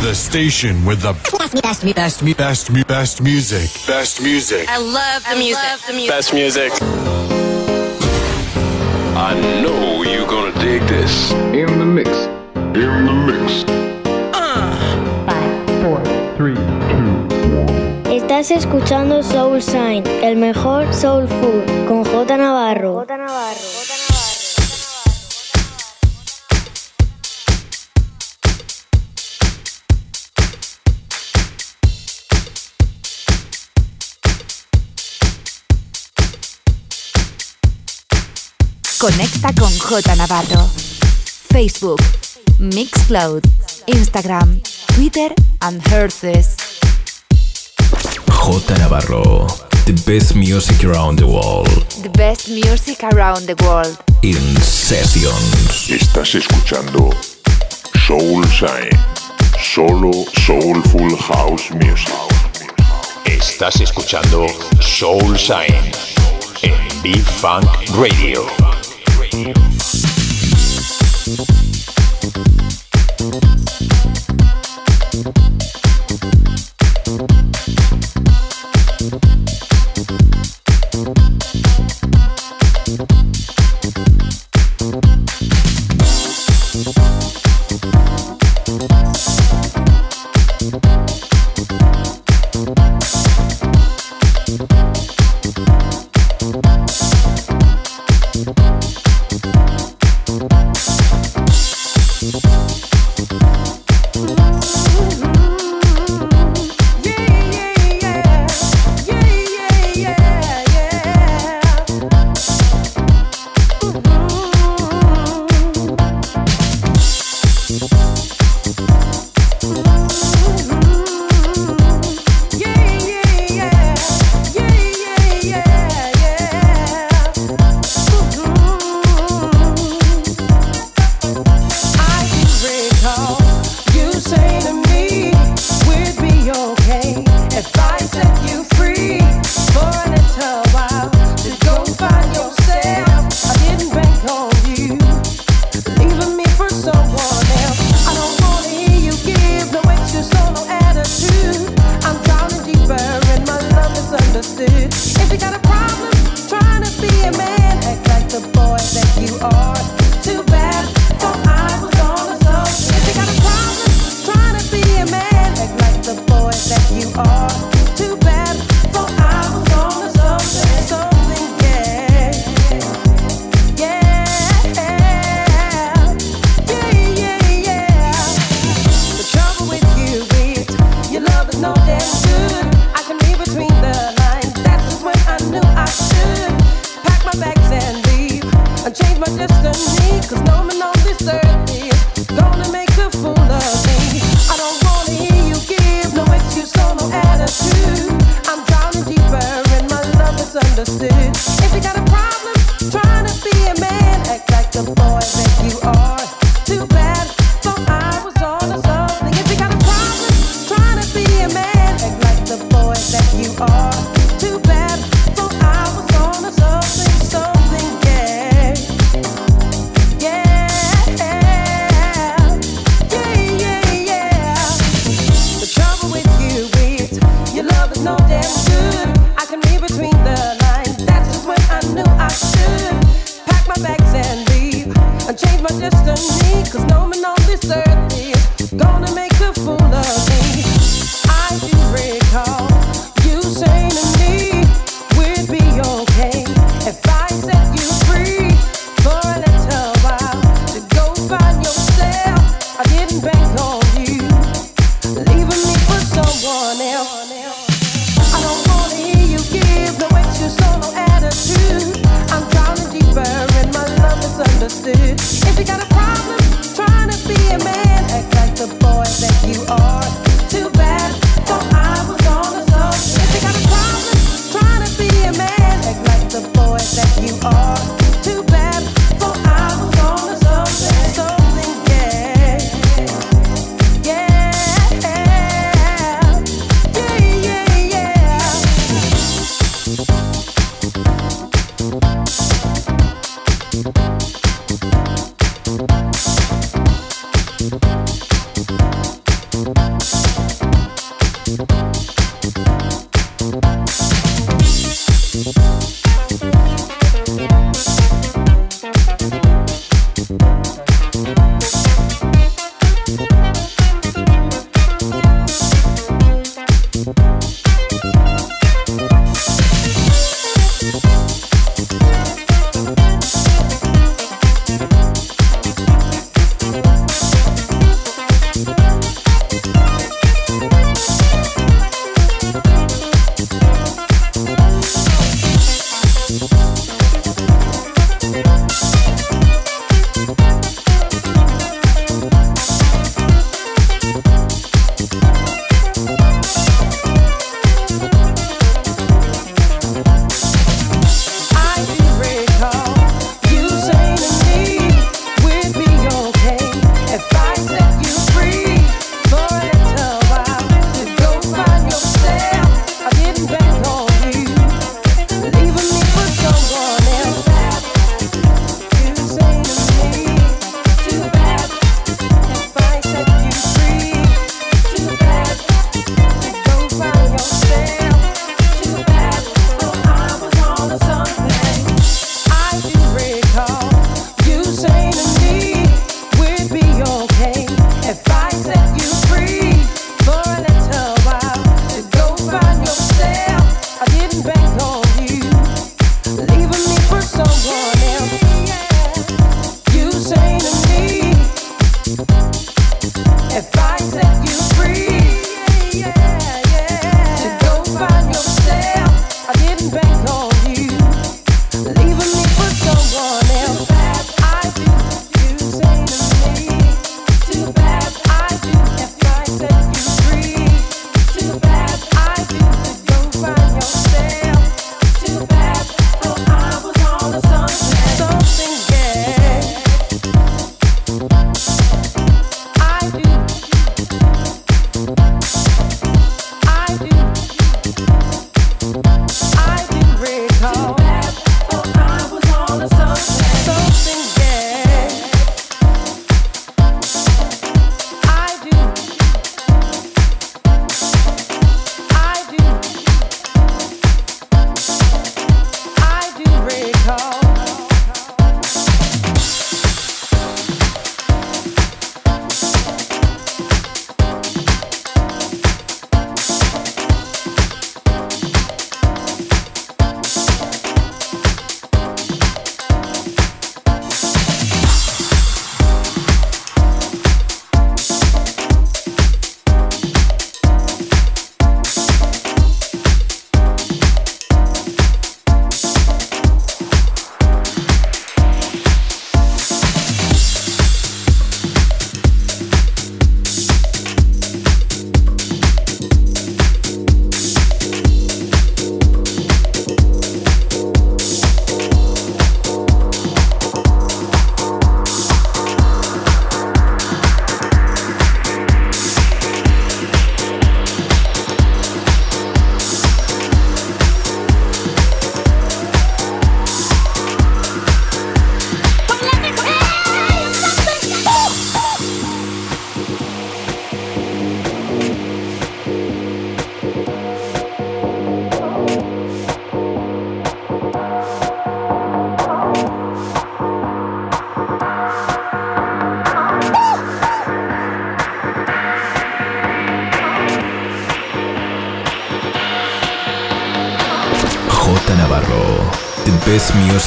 The station with the best, best, best, best, best, best music. Best music. I love the music. Love the music. Best music. I know you're gonna dig this. In the mix. In the mix. Estás escuchando Soul Sign, el mejor soul food, con J Navarro. J Navarro. Conecta con J Navarro. Facebook, Mixcloud, Instagram, Twitter and Herces. J Navarro, the best music around the world. The best music around the world. In sessions. Estás escuchando Soul Shine. Solo Soulful House Music. Estás escuchando Soul Shine en B-Funk Radio. プロッ。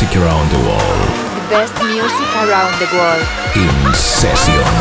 music around the world. The best music around the world. In session.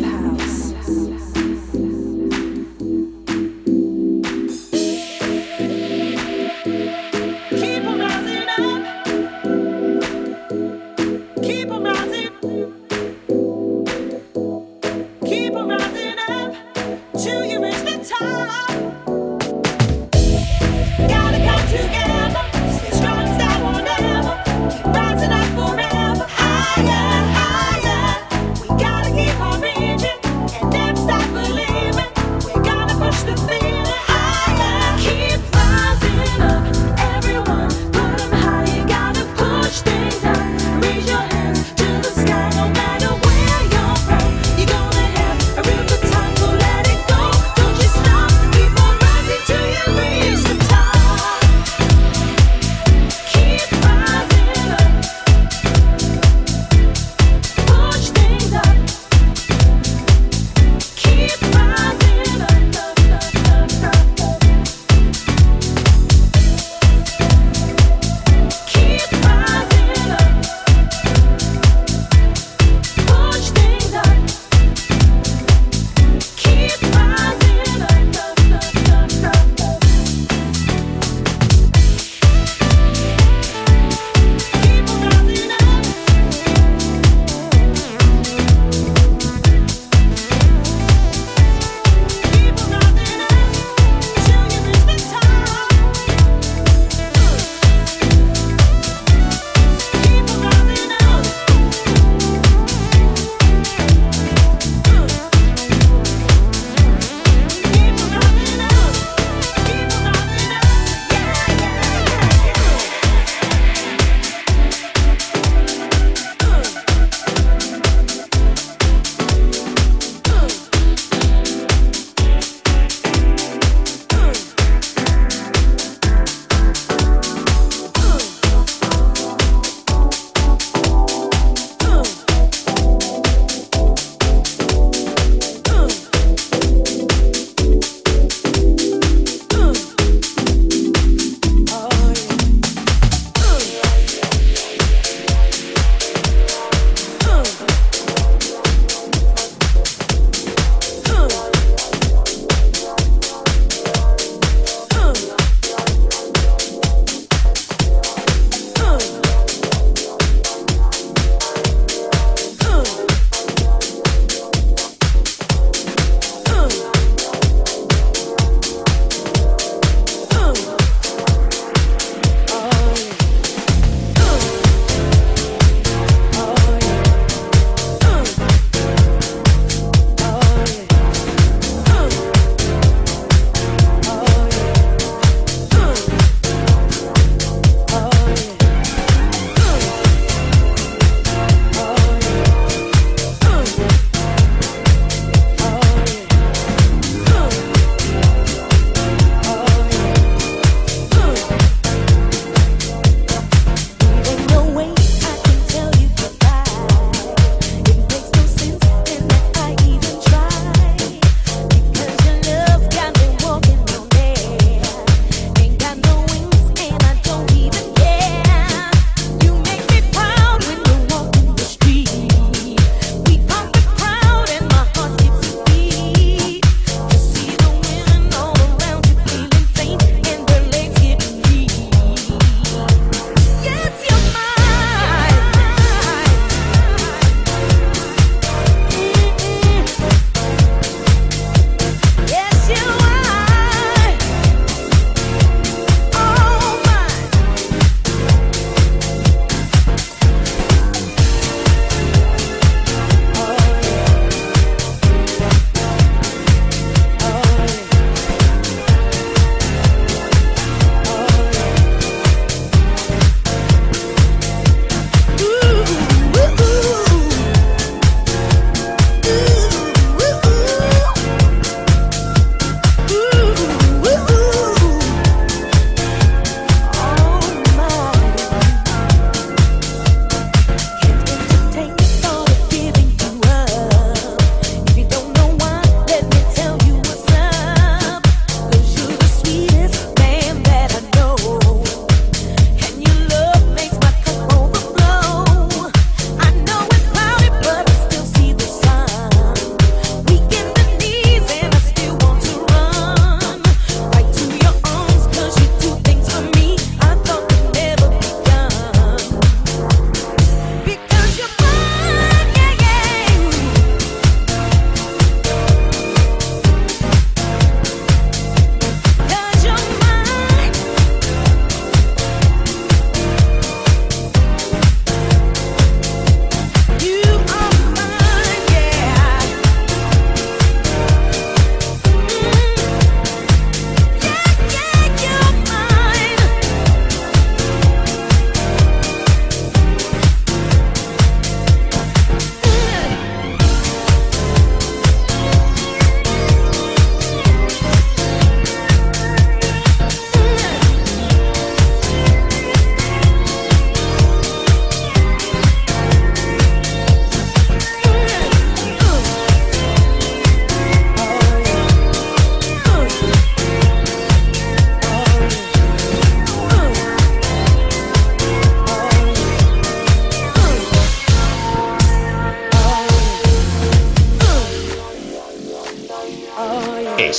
Raise your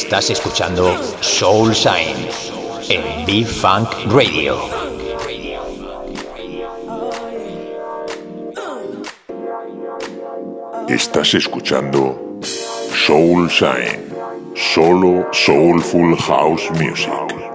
Estás escuchando Soul Shine en B-Funk Radio. Estás escuchando Soul Shine, solo Soulful House Music.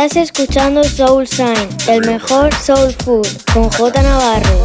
Estás escuchando Soul Sign, el mejor soul food, con J Navarro.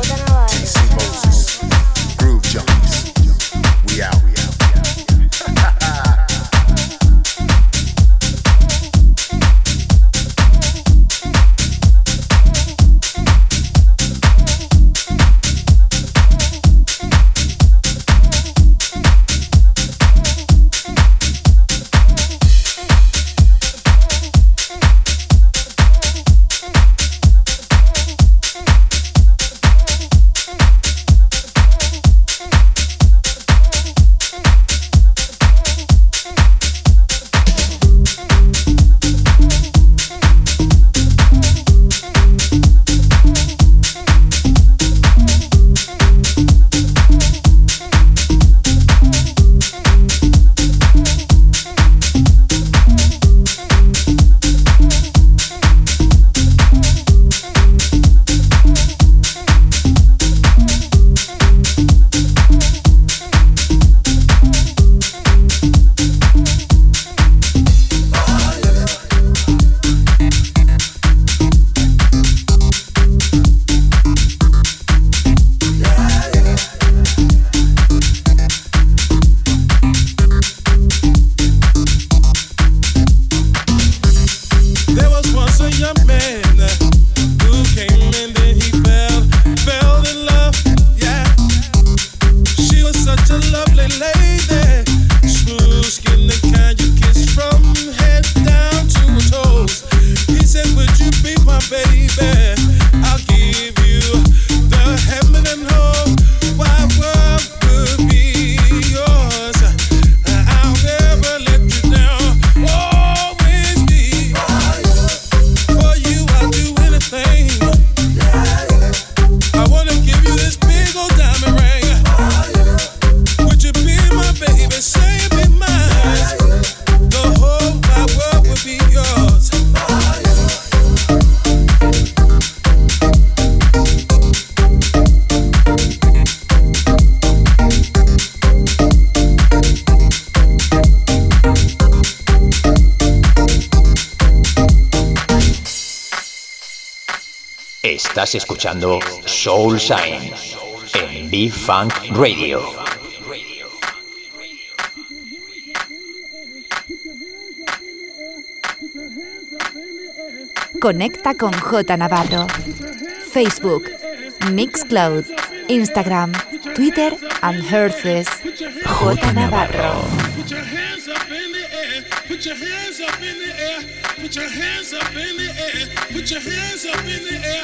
Estás escuchando Soul Shine en B-Funk Radio. Conecta con J Navarro. Facebook, Mixcloud, Instagram, Twitter and Herces. J Navarro. Put your hands up in the air. Put your hands up in the air. Put your hands up in the air.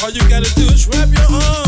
All you gotta do is wrap your arms.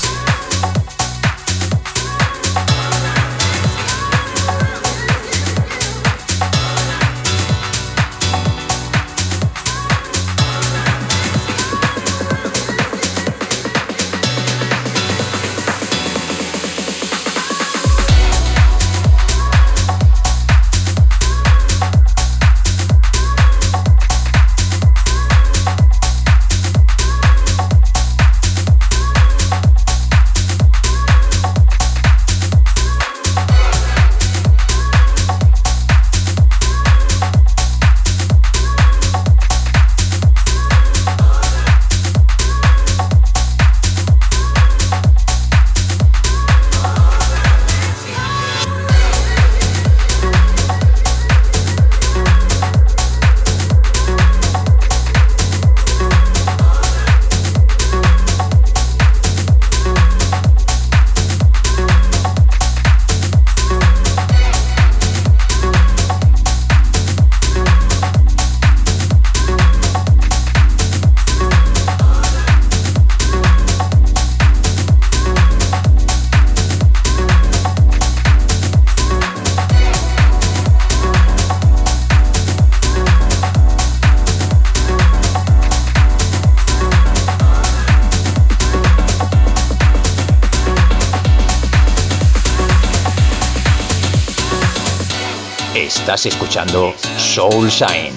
Escuchando Soul Shine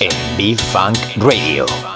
en B-Funk Radio.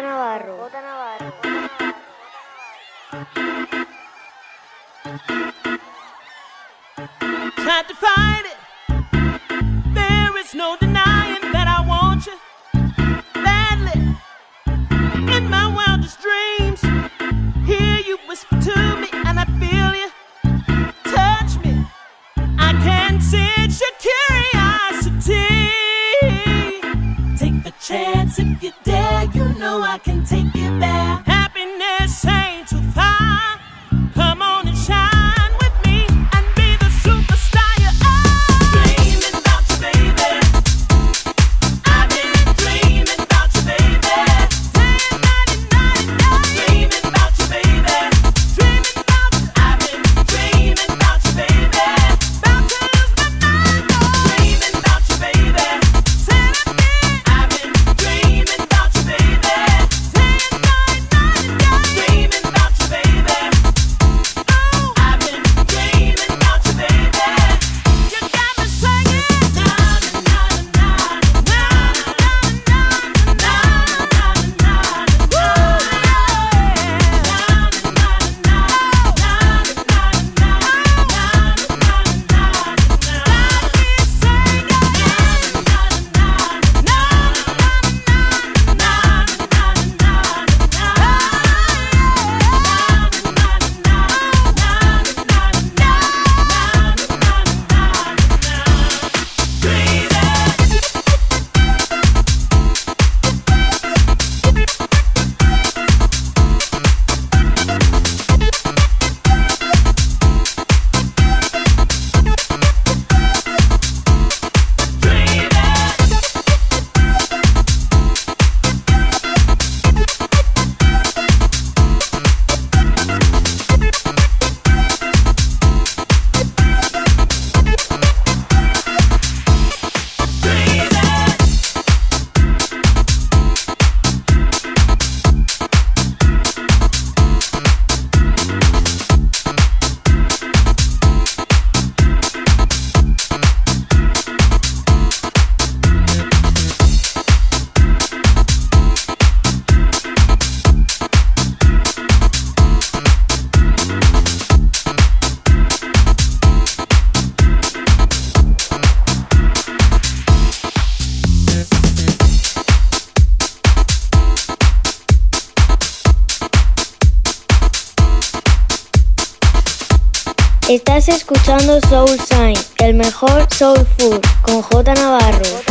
can take you there. Soul Sign, el mejor soul food con J Navarro.